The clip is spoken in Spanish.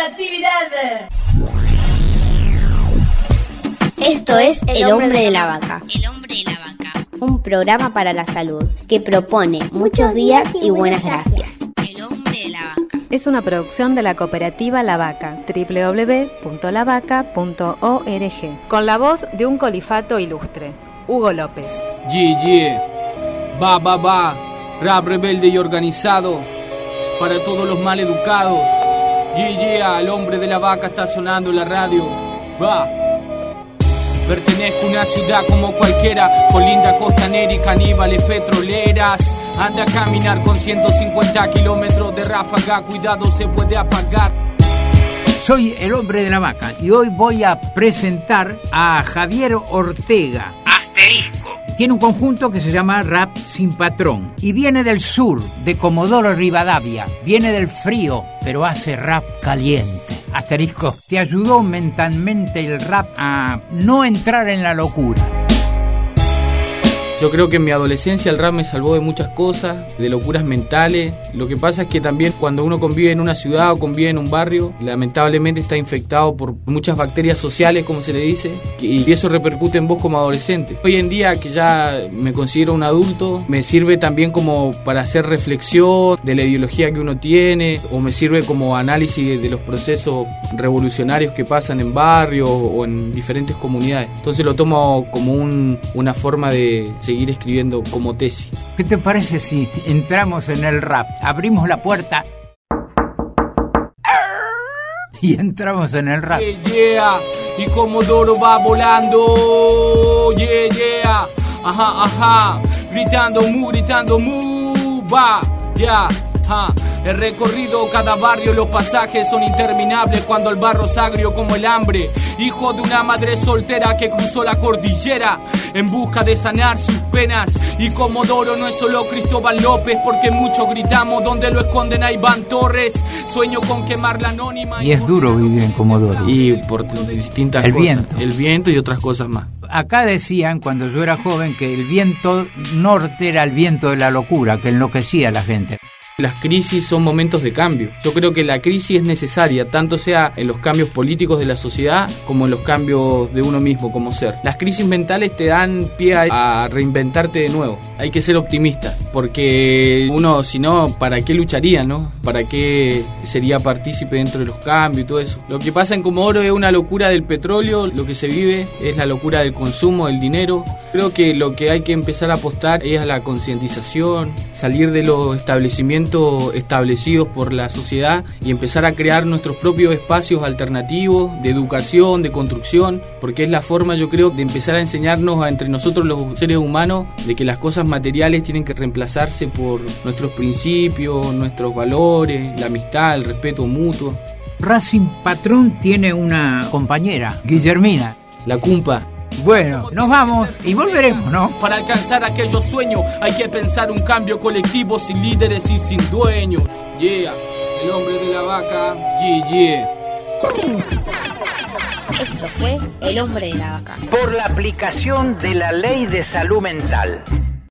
radioactividad. Esto es El Hombre de la Vaca, El hombre de la vaca. un programa para la salud que propone muchos días y buenas gracias. El hombre de la vaca. Es una producción de la cooperativa La Vaca, www.lavaca.org, con la voz de un colifato ilustre, Hugo López. Yeah, yeah. Va, va, va. Rap rebelde y organizado. Para todos los mal educados. Yeah, yeah. El hombre de la vaca está sonando la radio. Va. Pertenezco a una ciudad como cualquiera, con linda costanera y caníbales petroleras. Anda a caminar con 150 kilómetros de ráfaga, cuidado se puede apagar. Soy el hombre de la vaca y hoy voy a presentar a Javier Ortega. Tiene un conjunto que se llama Rap Sin Patrón y viene del sur, de Comodoro Rivadavia. Viene del frío, pero hace rap caliente. Asterisco, te ayudó mentalmente el rap a no entrar en la locura. Yo creo que en mi adolescencia el rap me salvó de muchas cosas, de locuras mentales. Lo que pasa es que también cuando uno convive en una ciudad o convive en un barrio, lamentablemente está infectado por muchas bacterias sociales, como se le dice, y eso repercute en vos como adolescente. Hoy en día que ya me considero un adulto, me sirve también como para hacer reflexión de la ideología que uno tiene, o me sirve como análisis de los procesos revolucionarios que pasan en barrios o en diferentes comunidades. Entonces lo tomo como un- una forma de seguir escribiendo como tesis. ¿Qué te parece si entramos en el rap? Abrimos la puerta y entramos en el rap. Yeah, yeah, y Comodoro va volando, yeah, yeah, ajá, ajá, gritando mu, gritando mu, va, ya, ja. He recorrido cada barrio, los pasajes son interminables cuando el barro es agrio como el hambre. Hijo de una madre soltera que cruzó la cordillera en busca de sanar sus penas. Y Comodoro no es solo Cristóbal López, porque muchos gritamos donde lo esconden a Iván Torres. Sueño con quemar la anónima. Y es duro vivir en Comodoro. Y por distintas El cosas. viento. El viento y otras cosas más. Acá decían cuando yo era joven que el viento norte era el viento de la locura, que enloquecía a la gente. Las crisis son momentos de cambio. Yo creo que la crisis es necesaria, tanto sea en los cambios políticos de la sociedad como en los cambios de uno mismo como ser. Las crisis mentales te dan pie a reinventarte de nuevo. Hay que ser optimista, porque uno, si no, ¿para qué lucharía, no? ¿Para qué sería partícipe dentro de los cambios y todo eso? Lo que pasa en Comodoro es una locura del petróleo, lo que se vive es la locura del consumo, del dinero. Creo que lo que hay que empezar a apostar es a la concientización, salir de los establecimientos establecidos por la sociedad y empezar a crear nuestros propios espacios alternativos de educación, de construcción, porque es la forma yo creo de empezar a enseñarnos a entre nosotros los seres humanos de que las cosas materiales tienen que reemplazarse por nuestros principios, nuestros valores, la amistad, el respeto mutuo. Racing Patrón tiene una compañera, Guillermina. La cumpa. Bueno, nos vamos y volveremos, ¿no? Para alcanzar aquellos sueños hay que pensar un cambio colectivo sin líderes y sin dueños. Yeah, el hombre de la vaca. Yeah, yeah. Esto fue El hombre de la vaca. por la aplicación de la ley de salud mental.